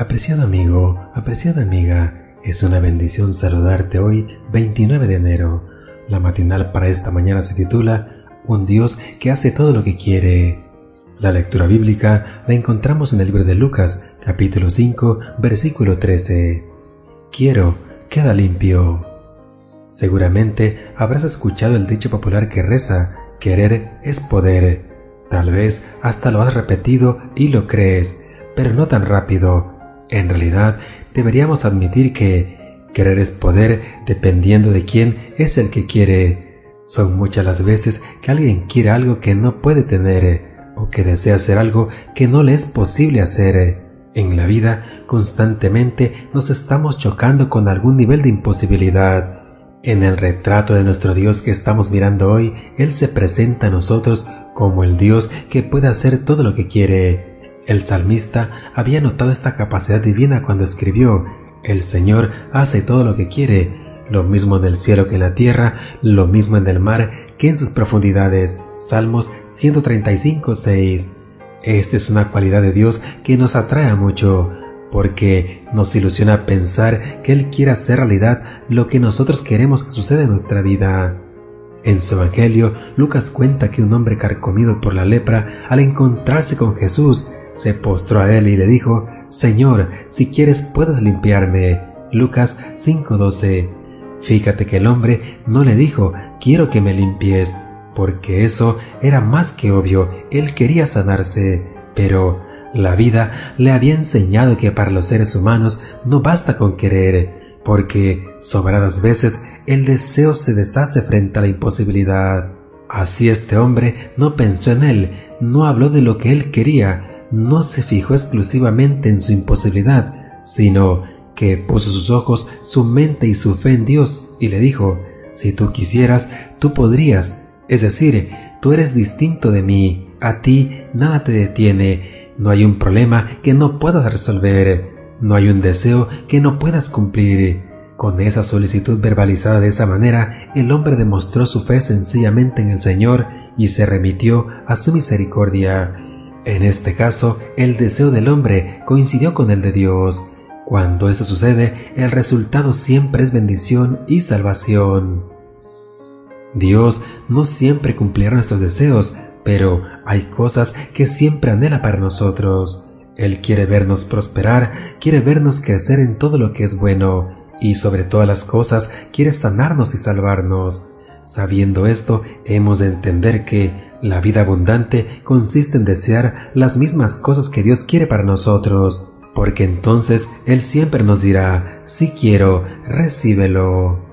Apreciado amigo, apreciada amiga, es una bendición saludarte hoy 29 de enero. La matinal para esta mañana se titula Un Dios que hace todo lo que quiere. La lectura bíblica la encontramos en el libro de Lucas, capítulo 5, versículo 13. Quiero, queda limpio. Seguramente habrás escuchado el dicho popular que reza, querer es poder. Tal vez hasta lo has repetido y lo crees, pero no tan rápido. En realidad, deberíamos admitir que querer es poder dependiendo de quién es el que quiere. Son muchas las veces que alguien quiere algo que no puede tener o que desea hacer algo que no le es posible hacer. En la vida constantemente nos estamos chocando con algún nivel de imposibilidad. En el retrato de nuestro Dios que estamos mirando hoy, Él se presenta a nosotros como el Dios que puede hacer todo lo que quiere. El salmista había notado esta capacidad divina cuando escribió, El Señor hace todo lo que quiere, lo mismo en el cielo que en la tierra, lo mismo en el mar que en sus profundidades. Salmos 135, 6. Esta es una cualidad de Dios que nos atrae mucho porque nos ilusiona pensar que Él quiere hacer realidad lo que nosotros queremos que suceda en nuestra vida. En su Evangelio, Lucas cuenta que un hombre carcomido por la lepra, al encontrarse con Jesús, se postró a él y le dijo, Señor, si quieres puedes limpiarme. Lucas 5:12. Fíjate que el hombre no le dijo, quiero que me limpies, porque eso era más que obvio, él quería sanarse, pero la vida le había enseñado que para los seres humanos no basta con querer, porque sobradas veces el deseo se deshace frente a la imposibilidad. Así este hombre no pensó en él, no habló de lo que él quería, no se fijó exclusivamente en su imposibilidad, sino que puso sus ojos, su mente y su fe en Dios y le dijo, si tú quisieras, tú podrías, es decir, tú eres distinto de mí, a ti nada te detiene, no hay un problema que no puedas resolver. No hay un deseo que no puedas cumplir. Con esa solicitud verbalizada de esa manera, el hombre demostró su fe sencillamente en el Señor y se remitió a su misericordia. En este caso, el deseo del hombre coincidió con el de Dios. Cuando eso sucede, el resultado siempre es bendición y salvación. Dios no siempre cumplirá nuestros deseos, pero hay cosas que siempre anhela para nosotros. Él quiere vernos prosperar, quiere vernos crecer en todo lo que es bueno, y sobre todas las cosas quiere sanarnos y salvarnos. Sabiendo esto, hemos de entender que la vida abundante consiste en desear las mismas cosas que Dios quiere para nosotros, porque entonces Él siempre nos dirá, si quiero, recíbelo.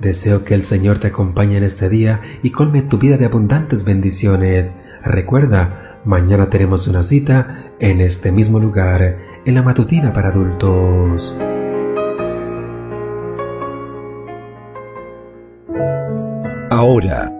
Deseo que el Señor te acompañe en este día y colme tu vida de abundantes bendiciones. Recuerda, mañana tenemos una cita en este mismo lugar, en la matutina para adultos. Ahora